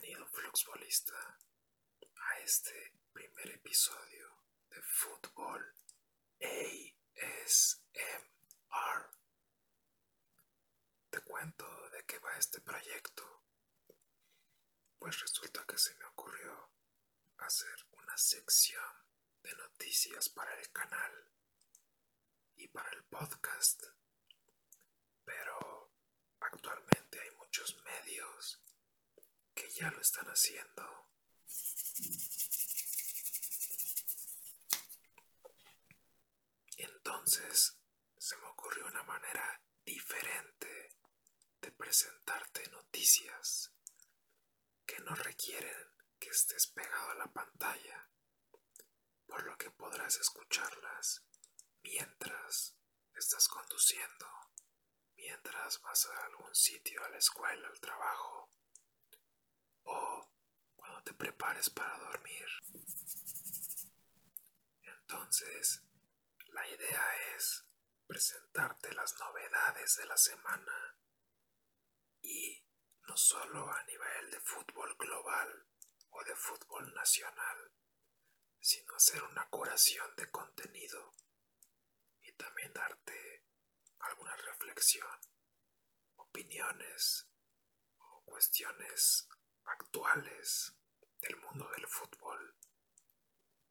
Bienvenido, Fluxbolista, a este primer episodio de Fútbol ASMR. Te cuento de qué va este proyecto. Pues resulta que se me ocurrió hacer una sección de noticias para el canal y para el podcast. Pero actualmente hay muchos medios ya lo están haciendo. Entonces se me ocurrió una manera diferente de presentarte noticias que no requieren que estés pegado a la pantalla, por lo que podrás escucharlas mientras estás conduciendo, mientras vas a algún sitio, a la escuela, al trabajo, o cuando te prepares para dormir. Entonces, la idea es presentarte las novedades de la semana y no solo a nivel de fútbol global o de fútbol nacional, sino hacer una curación de contenido y también darte alguna reflexión, opiniones o cuestiones actuales del mundo del fútbol,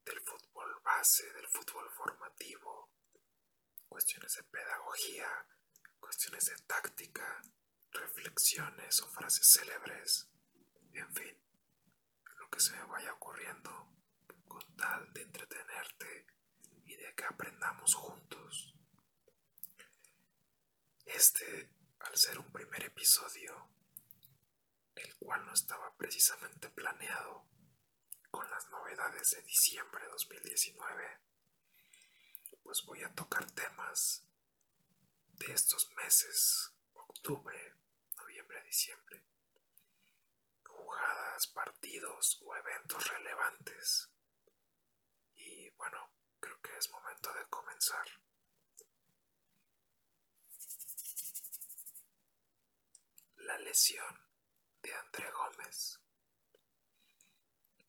del fútbol base, del fútbol formativo, cuestiones de pedagogía, cuestiones de táctica, reflexiones o frases célebres, en fin, lo que se me vaya ocurriendo con tal de entretenerte y de que aprendamos juntos. Este, al ser un primer episodio, el cual no estaba precisamente planeado con las novedades de diciembre de 2019, pues voy a tocar temas de estos meses, octubre, noviembre, diciembre, jugadas, partidos o eventos relevantes. Y bueno, creo que es momento de comenzar. La lesión de André Gómez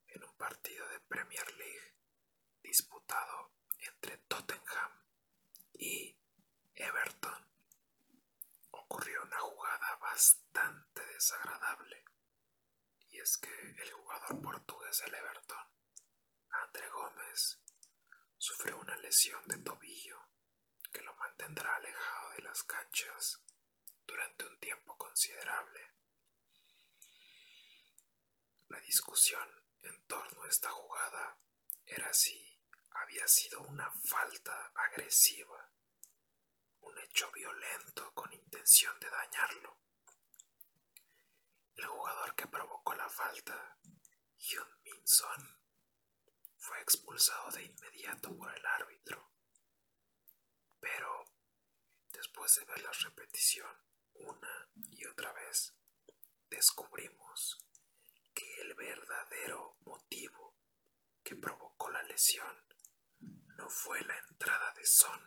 en un partido de Premier League disputado entre Tottenham y Everton ocurrió una jugada bastante desagradable y es que el jugador portugués del Everton, André Gómez, sufrió una lesión de tobillo que lo mantendrá alejado de las canchas durante un tiempo considerable. La discusión en torno a esta jugada era si había sido una falta agresiva, un hecho violento con intención de dañarlo. El jugador que provocó la falta, Hyun Min Son, fue expulsado de inmediato por el árbitro. Pero, después de ver la repetición una y otra vez, descubrimos el verdadero motivo que provocó la lesión no fue la entrada de Son,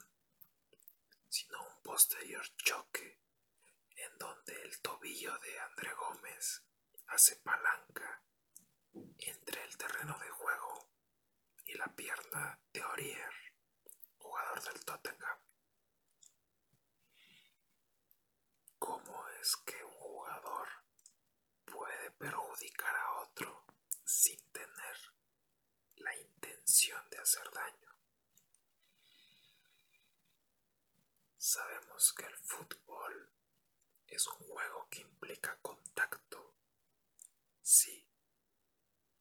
sino un posterior choque en donde el tobillo de André Gómez hace palanca entre el terreno de juego y la pierna de Orier, jugador del Tottenham. ¿Cómo es que un jugador puede perjudicar a sin tener la intención de hacer daño? Sabemos que el fútbol es un juego que implica contacto, sí,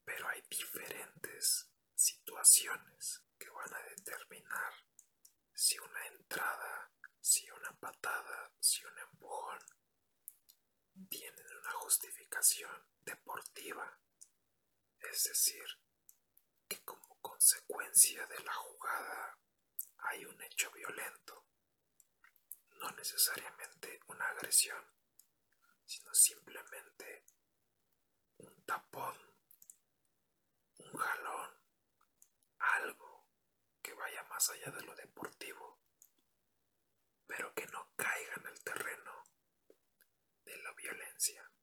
pero hay diferentes situaciones que van a determinar si una entrada, si una patada, si un empujón tienen una justificación deportiva, es decir, que como consecuencia de la jugada hay un hecho violento, no necesariamente una agresión, sino simplemente un tapón, un jalón, algo que vaya más allá de lo deportivo, pero que no caiga en el terreno de la violencia.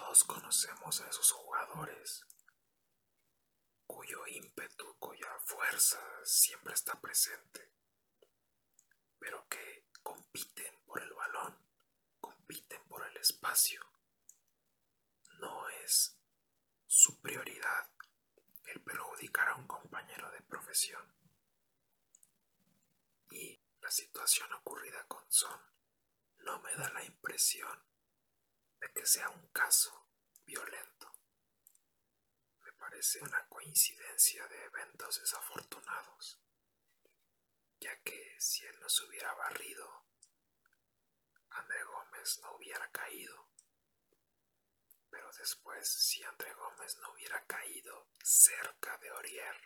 Todo Todos conocemos a esos jugadores cuyo ímpetu, cuya fuerza siempre está presente, pero que compiten por el balón, compiten por el espacio. No es su prioridad el perjudicar a un compañero de profesión. Y la situación ocurrida con Son no me da la impresión de que sea un caso violento. Me parece una coincidencia de eventos desafortunados, ya que si él no se hubiera barrido, André Gómez no hubiera caído. Pero después, si André Gómez no hubiera caído cerca de Orier,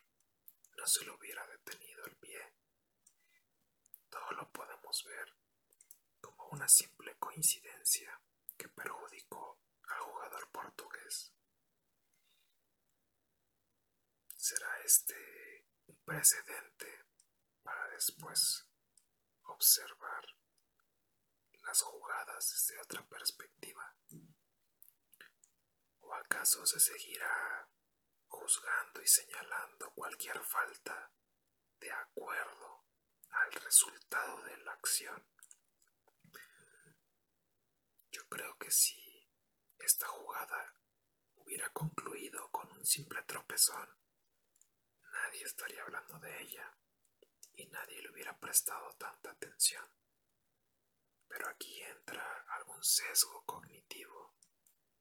no se lo hubiera detenido el pie. Todo lo podemos ver como una simple coincidencia que perjudicó al jugador portugués. ¿Será este un precedente para después observar las jugadas desde otra perspectiva? ¿O acaso se seguirá juzgando y señalando cualquier falta de acuerdo al resultado de la acción? Yo creo que si esta jugada hubiera concluido con un simple tropezón, nadie estaría hablando de ella y nadie le hubiera prestado tanta atención. Pero aquí entra algún sesgo cognitivo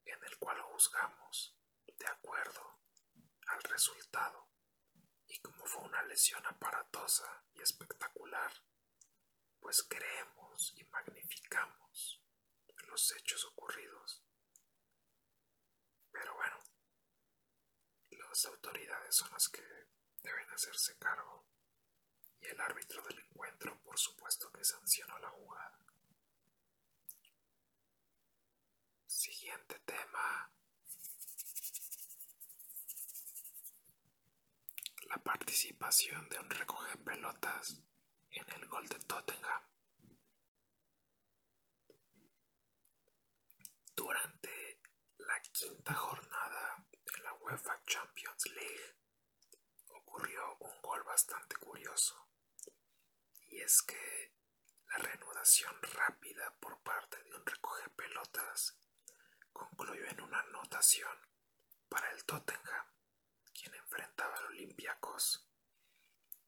en el cual juzgamos de acuerdo al resultado y como fue una lesión aparatosa y espectacular, pues creemos y magnificamos los hechos ocurridos. Pero bueno, las autoridades son las que deben hacerse cargo y el árbitro del encuentro por supuesto que sancionó la jugada. Siguiente tema. La participación de un recoge pelotas en el gol de Tottenham. Durante la quinta jornada de la UEFA Champions League ocurrió un gol bastante curioso. Y es que la reanudación rápida por parte de un recoge pelotas concluyó en una anotación para el Tottenham, quien enfrentaba al Olympiacos.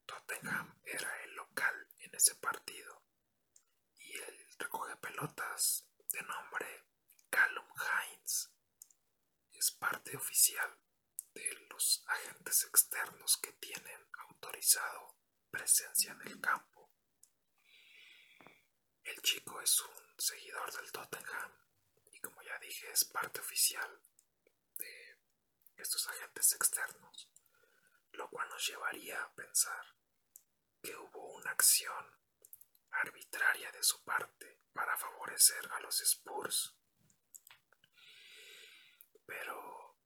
Tottenham era el local en ese partido y el recoge pelotas de nombre Callum Hines es parte oficial de los agentes externos que tienen autorizado presencia en el campo. El chico es un seguidor del Tottenham y como ya dije es parte oficial de estos agentes externos, lo cual nos llevaría a pensar que hubo una acción arbitraria de su parte para favorecer a los Spurs. Pero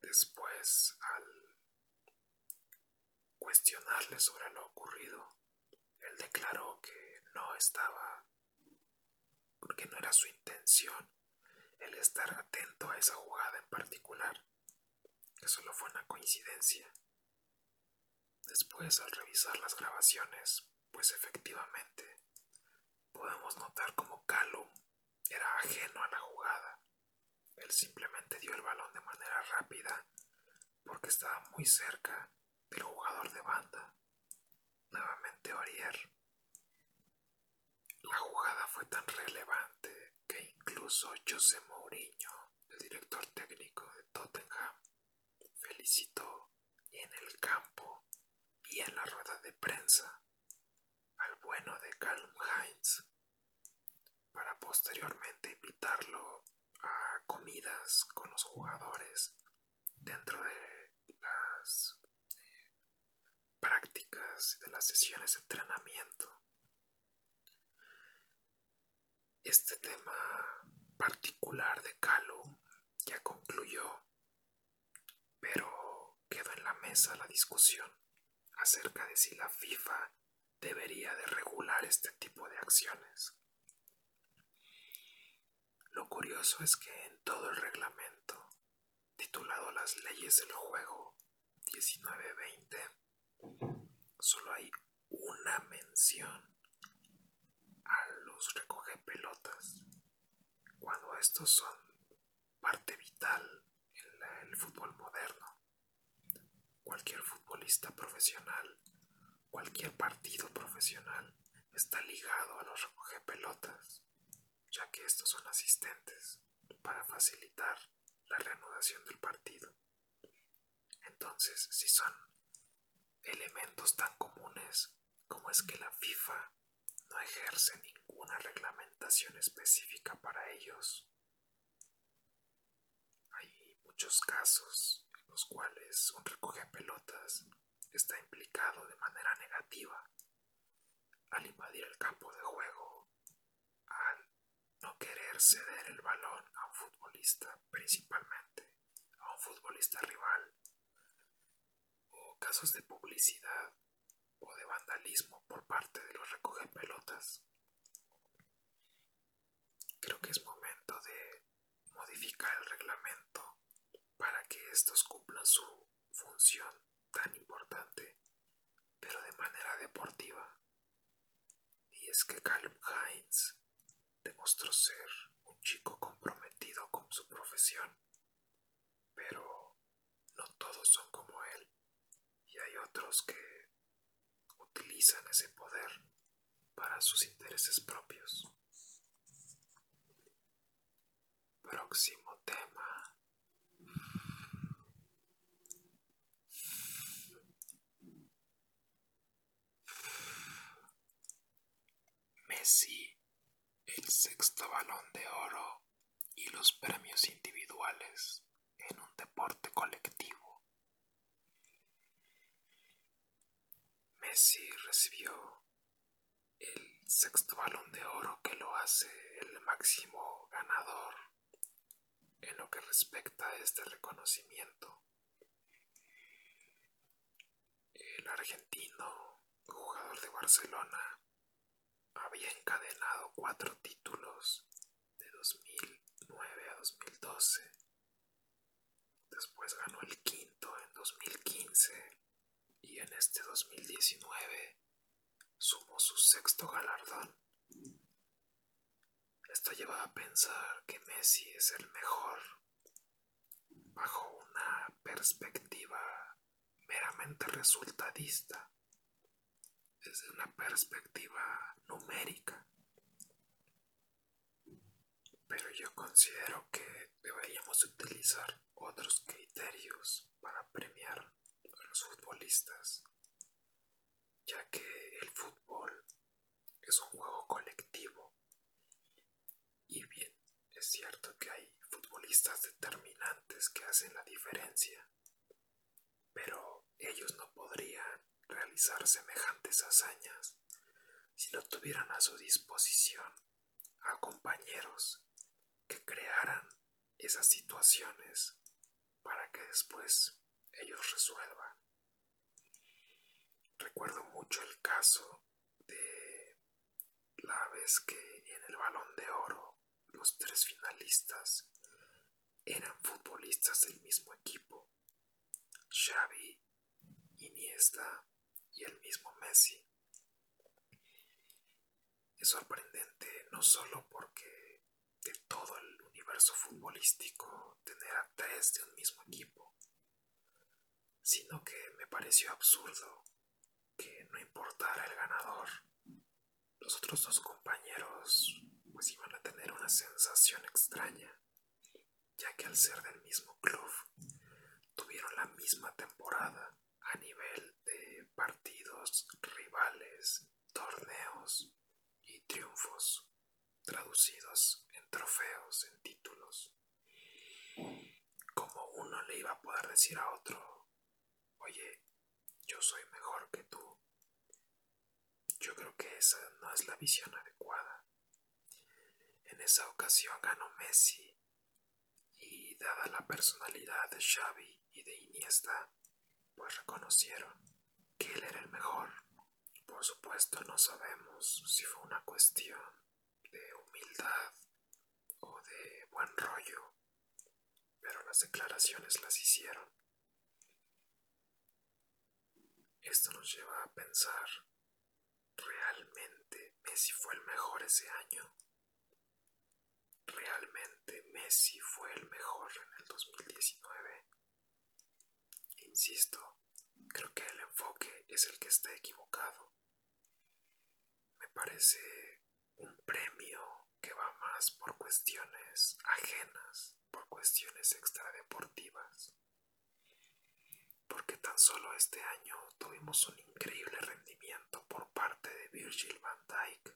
después, al cuestionarle sobre lo ocurrido, él declaró que no estaba, porque no era su intención el estar atento a esa jugada en particular, que solo fue una coincidencia. Después, al revisar las grabaciones, pues efectivamente podemos notar como Callum era ajeno a la jugada. Él simplemente dio el balón de manera rápida porque estaba muy cerca del jugador de banda. Nuevamente Orier. La jugada fue tan relevante que incluso José Mourinho, el director técnico de Tottenham, felicitó en el campo y en la rueda de prensa al bueno de Calum Hines para posteriormente invitarlo a comidas con los jugadores dentro de las eh, prácticas de las sesiones de entrenamiento. Este tema particular de Calum ya concluyó, pero quedó en la mesa la discusión acerca de si la FIFA debería de regular este tipo de acciones. Lo curioso es que en todo el reglamento, titulado Las leyes del juego 1920, solo hay una mención a los recoge pelotas cuando estos son parte vital en el fútbol moderno. Cualquier futbolista profesional, cualquier partido profesional está ligado a los recoge pelotas, ya que estos son asistentes para facilitar la reanudación del partido. Entonces, si son elementos tan comunes como es que la FIFA no ejerce ninguna reglamentación específica para ellos, hay muchos casos en los cuales un recoge pelotas está implicado de manera negativa al invadir el campo de juego, no querer ceder el balón a un futbolista principalmente, a un futbolista rival, o casos de publicidad o de vandalismo por parte de los recoge pelotas. Creo que es momento de modificar el reglamento para que estos cumplan su función tan importante, pero de manera deportiva. Y es que Caleb Hines demostró ser un chico comprometido con su profesión, pero no todos son como él, y hay otros que utilizan ese poder para sus intereses propios. Próximo tema. Messi, sexto balón de oro y los premios individuales en un deporte colectivo. Messi recibió el sexto balón de oro que lo hace el máximo ganador en lo que respecta a este reconocimiento. El argentino, jugador de Barcelona, había encadenado cuatro títulos de 2009 a 2012. Después ganó el quinto en 2015 y en este 2019 sumó su sexto galardón. Esto lleva a pensar que Messi es el mejor bajo una perspectiva meramente resultadista, desde una perspectiva numérica. Pero yo considero que deberíamos utilizar otros criterios para premiar a los futbolistas, ya que el fútbol es un juego colectivo. Y bien, es cierto que hay futbolistas determinantes que hacen la diferencia, pero ellos no podrían realizar semejantes hazañas si no tuvieran a su disposición a compañeros que crearan esas situaciones para que después ellos resuelvan. Recuerdo mucho el caso de la vez que en el balón de oro los tres finalistas eran futbolistas del mismo equipo, Xavi, Iniesta Messi. Es sorprendente no solo porque de todo el universo futbolístico tener a tres de un mismo equipo, sino que me pareció absurdo que no importara el ganador, los otros dos compañeros pues iban a tener una sensación extraña, ya que al ser del mismo club tuvieron la misma temporada a nivel de rivales, torneos y triunfos traducidos en trofeos, en títulos. Como uno le iba a poder decir a otro, oye, yo soy mejor que tú. Yo creo que esa no es la visión adecuada. En esa ocasión ganó Messi y dada la personalidad de Xavi y de Iniesta, pues reconocieron que él era el mejor. Por supuesto no sabemos si fue una cuestión de humildad o de buen rollo estas declaraciones las hicieron. Esto nos lleva a pensar, ¿realmente Messi fue el mejor ese año? ¿Realmente Messi fue el mejor en el 2019? Insisto, creo que el enfoque es el que está equivocado. Me parece un premio que va más por cuestiones ajenas, por cuestiones extradeportivas. Porque tan solo este año tuvimos un increíble rendimiento por parte de Virgil van Dijk,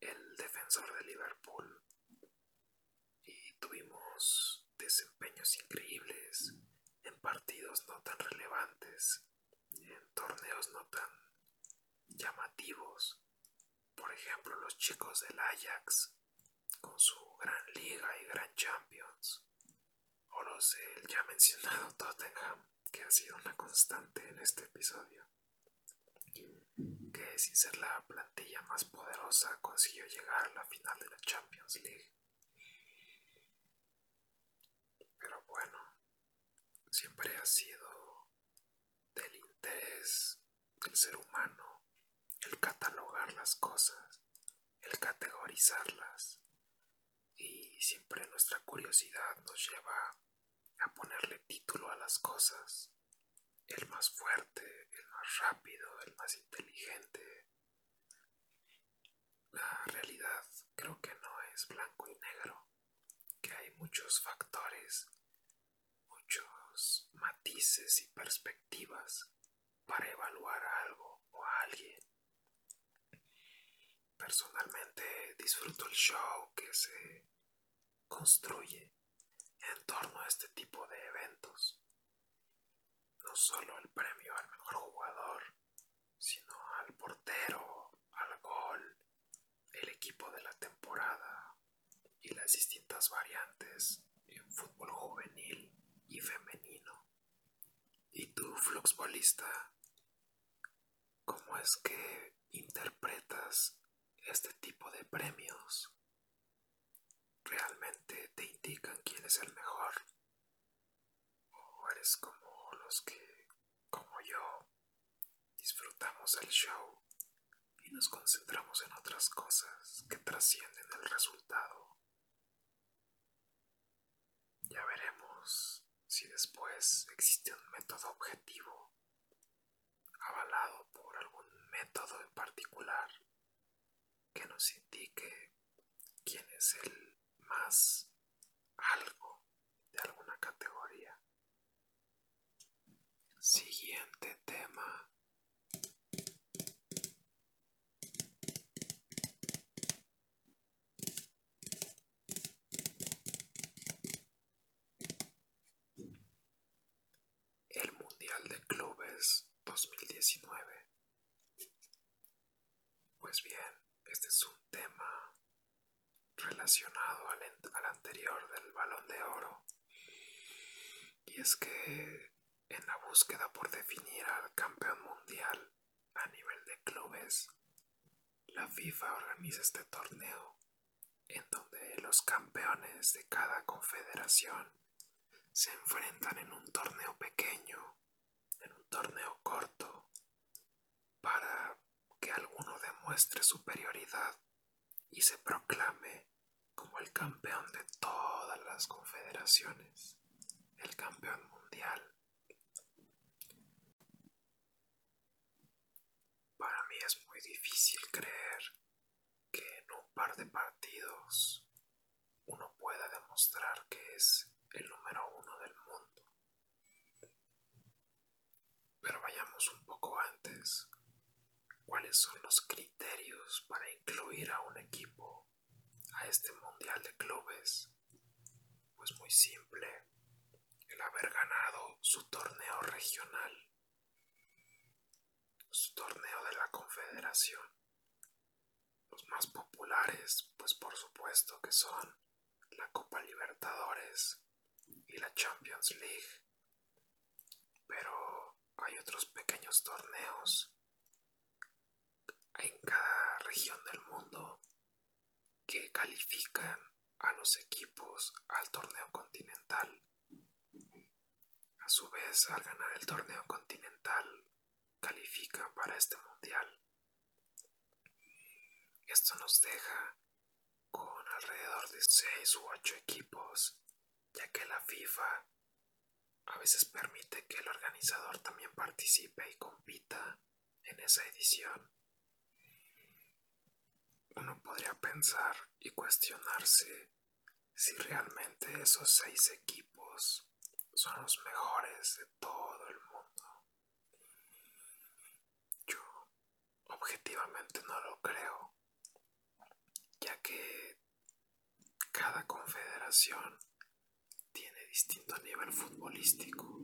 el defensor de Liverpool. Y tuvimos desempeños increíbles en partidos no tan relevantes, en torneos no tan llamativos. Por ejemplo, los chicos del Ajax, con su gran liga y gran Champions. O los del ya mencionado Tottenham, que ha sido una constante en este episodio. Que sin ser la plantilla más poderosa consiguió llegar a la final de la Champions League. Pero bueno, siempre ha sido interés del ser humano el catalogar las cosas, el categorizarlas. Y siempre nuestra curiosidad nos lleva a ponerle título a las cosas. El más fuerte, el más rápido, el más inteligente. La realidad creo que no es blanco y negro, que hay muchos factores, muchos matices y perspectivas para evaluar algo o a alguien. Personalmente disfruto el show que se construye en torno a este tipo de eventos. No solo el premio al mejor jugador, sino al portero, al gol, el equipo de la temporada y las distintas variantes en fútbol juvenil y femenino. ¿Y tú, fluxbolista? ¿Cómo es que interpretas este tipo de premios? ¿Realmente te indican quién es el mejor? ¿O eres como los que, como yo, disfrutamos el show y nos concentramos en otras cosas que trascienden el resultado? Ya veremos si después existe un método objetivo avalado método en particular que nos indique quién es el más algo de alguna categoría. Siguiente tema. El Mundial de Clubes 2019. Pues bien, este es un tema relacionado al, anterior del balón de oro. Y es que en la búsqueda por definir al campeón mundial a nivel de clubes, la FIFA organiza este torneo en donde los campeones de cada confederación se enfrentan en un torneo pequeño, en un torneo corto, para demuestre superioridad y se proclame como el campeón de todas las confederaciones, el campeón mundial. Para mí es muy difícil creer que en un par de partidos uno pueda demostrar que es el número uno del mundo. Pero vayamos un poco antes. ¿Cuáles son los criterios para incluir a un equipo a este Mundial de Clubes? Pues muy simple, el haber ganado su torneo regional, su torneo de la Confederación. Los más populares, pues por supuesto que son la Copa Libertadores y la Champions League. Pero hay otros pequeños torneos en cada región del mundo que califican a los equipos al torneo continental su vez al ganar el torneo continental califican para este mundial. Esto nos deja con alrededor de 6 u 8 equipos, ya que la FIFA a veces permite que el organizador también participe y compita en esa edición. Uno podría pensar y cuestionarse si realmente esos seis equipos son los mejores de todo el mundo. Yo objetivamente no lo creo, ya que cada confederación tiene distinto nivel futbolístico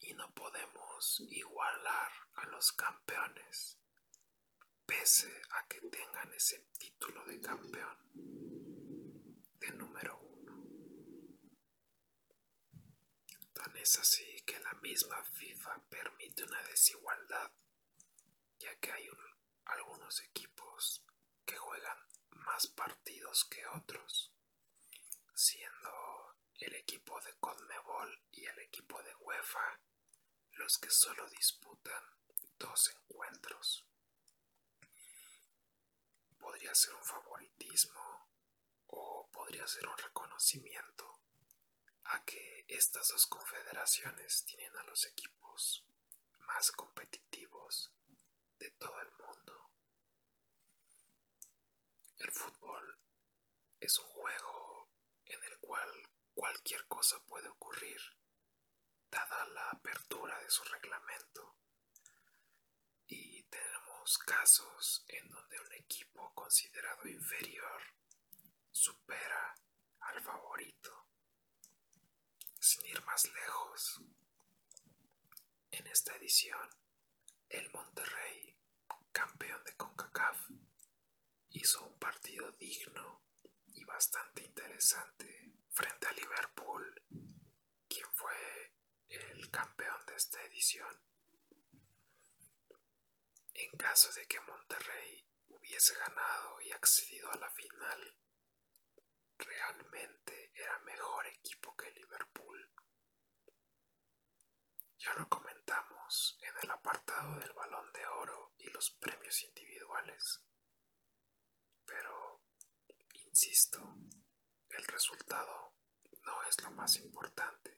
y no podemos igualar a los campeones pese a que tengan ese título de campeón de número uno. Tan es así que la misma FIFA permite una desigualdad, ya que hay algunos equipos que juegan más partidos que otros, siendo el equipo de Conmebol y el equipo de UEFA los que solo disputan dos encuentros. Podría ser un favoritismo o podría ser un reconocimiento a que estas dos confederaciones tienen a los equipos más competitivos de todo el mundo. El fútbol es un juego en el cual cualquier cosa puede ocurrir, dada la apertura de su reglamento. Tenemos casos en donde un equipo considerado inferior supera al favorito. Sin ir más lejos, en esta edición, el Monterrey, campeón de CONCACAF, hizo un partido digno y bastante interesante frente a Liverpool, quien fue el campeón de esta edición. En caso de que Monterrey hubiese ganado y accedido a la final, realmente era mejor equipo que Liverpool. Ya lo comentamos en el apartado del balón de oro y los premios individuales. Pero, insisto, el resultado no es lo más importante,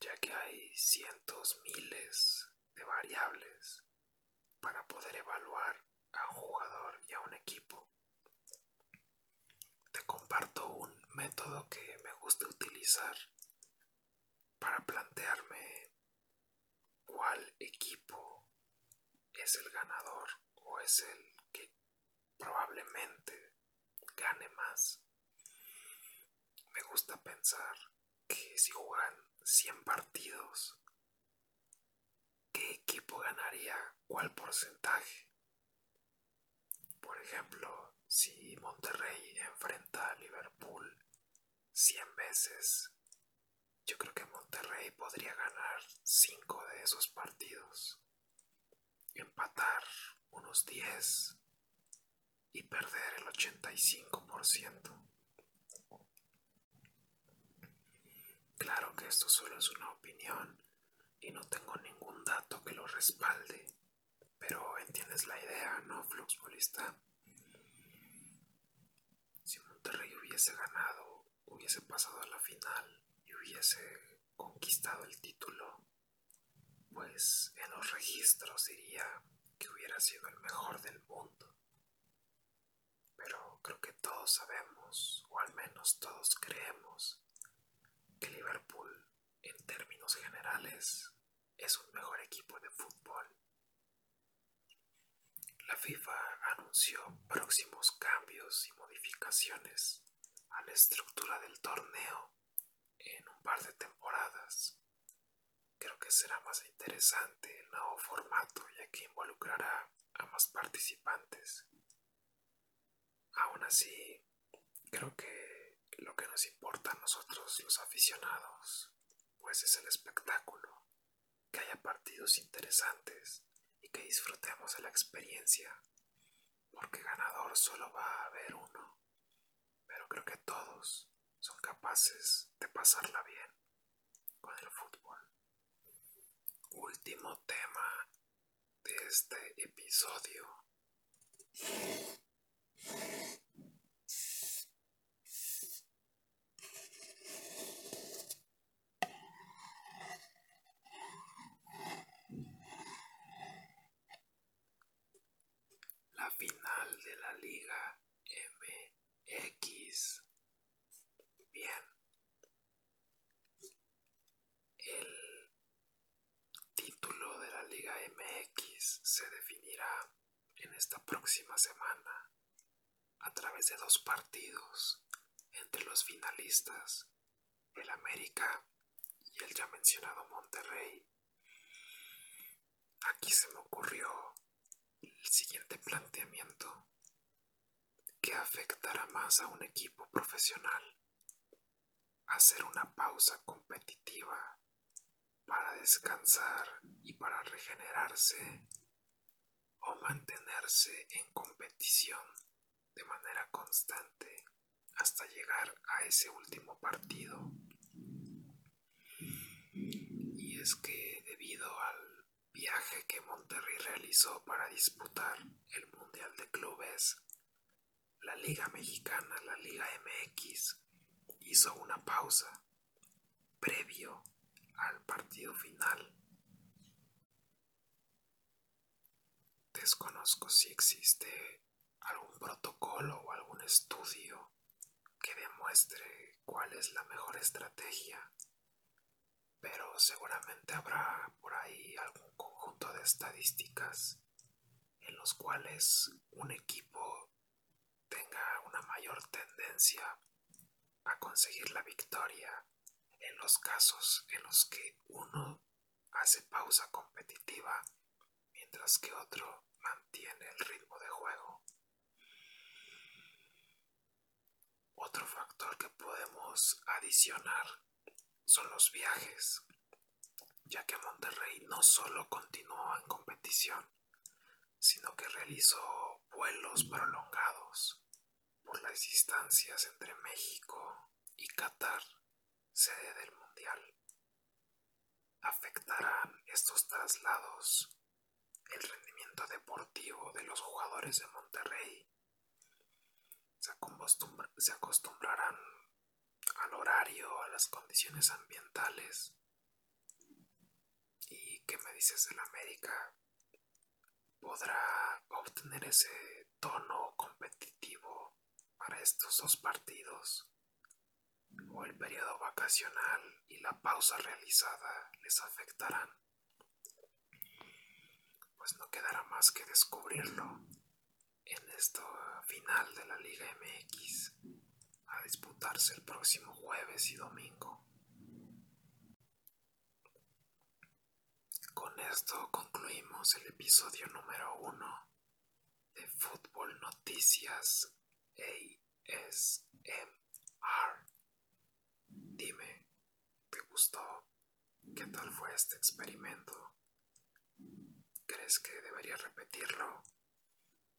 ya que hay cientos, miles de variables para poder evaluar a un jugador y a un equipo. Te comparto un método que me gusta utilizar para plantearme cuál equipo es el ganador o es el que probablemente gane más. Me gusta pensar que si juegan 100 partidos, ¿qué equipo ganaría cuál porcentaje? Por ejemplo, si Monterrey enfrenta a Liverpool 100 veces, yo creo que Monterrey podría ganar 5 de esos partidos, empatar unos 10 y perder el 85%. Claro que esto solo es una opinión y no tengo ningún dato que lo respalde, pero entiendes la idea, ¿no, Fluxbolista? Si Monterrey hubiese ganado, hubiese pasado a la final y hubiese conquistado el título, pues en los registros diría que hubiera sido el mejor del mundo pero creo que todos sabemos, o al menos todos creemos, que Liverpool, en términos generales, es un mejor equipo de fútbol. La FIFA anunció próximos cambios y modificaciones a la estructura del torneo en un par de temporadas. Creo que será más interesante el nuevo formato ya que involucrará a más participantes. Aún así, creo que lo que nos importa a nosotros los aficionados, pues es el espectáculo, que haya partidos interesantes y que disfrutemos de la experiencia, porque ganador solo va a haber uno, pero creo que todos son capaces de pasarla bien con el fútbol. Último tema de este episodio. La final de la Liga MX. Bien. El título de la Liga MX se definirá en esta próxima semana a través de dos partidos entre los finalistas, el América y el ya mencionado Monterrey. Aquí se me ocurrió el siguiente planteamiento que afectará más a un equipo profesional. Hacer una pausa competitiva para descansar y para regenerarse o mantenerse en competición de manera constante hasta llegar a ese último partido. Y es que debido al viaje que Monterrey realizó para disputar el Mundial de Clubes, la Liga Mexicana, la Liga MX, hizo una pausa previo al partido final. Desconozco si existe algún protocolo o algún estudio que demuestre cuál es la mejor estrategia, pero seguramente habrá por ahí algún conjunto de estadísticas en los cuales un equipo tenga una mayor tendencia a conseguir la victoria en los casos en los que uno hace pausa competitiva mientras que otro mantiene el ritmo de juego. Otro factor que podemos adicionar son los viajes, ya que Monterrey no solo continuó en competición, sino que realizó vuelos prolongados por las distancias entre México y Qatar, sede del Mundial. ¿Afectarán estos traslados el rendimiento deportivo de los jugadores de Monterrey? ¿Se, acostumbrarán al horario, a las condiciones ambientales? ¿Y qué me dices del América? ¿Podrá obtener ese tono competitivo para estos dos partidos? ¿O el periodo vacacional y la pausa realizada les afectarán? Pues no quedará más que descubrirlo en esta final de la Liga MX a disputarse el próximo jueves y domingo. Con esto concluimos el episodio número uno de Fútbol Noticias ASMR. Dime, ¿te gustó? ¿Qué tal fue este experimento? ¿Crees que debería repetirlo?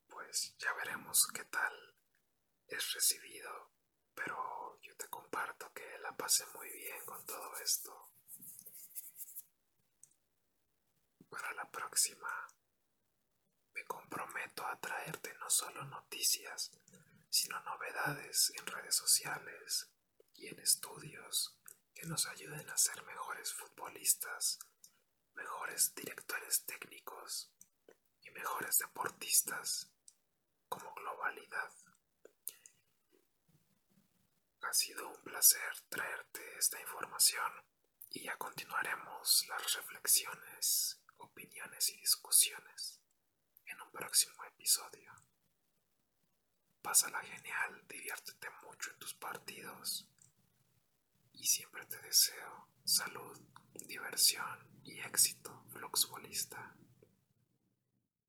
Pues ya veremos qué tal es recibido, pero yo te comparto que la pasé muy bien con todo esto. Para la próxima, me comprometo a traerte no solo noticias, sino novedades en redes sociales y en estudios que nos ayuden a ser mejores futbolistas, mejores directores técnicos y mejores deportistas como globalidad. Ha sido un placer traerte esta información y ya continuaremos las reflexiones, opiniones y discusiones en un próximo episodio. Pásala genial, diviértete mucho en tus partidos y siempre te deseo salud, diversión y éxito fluxbolista.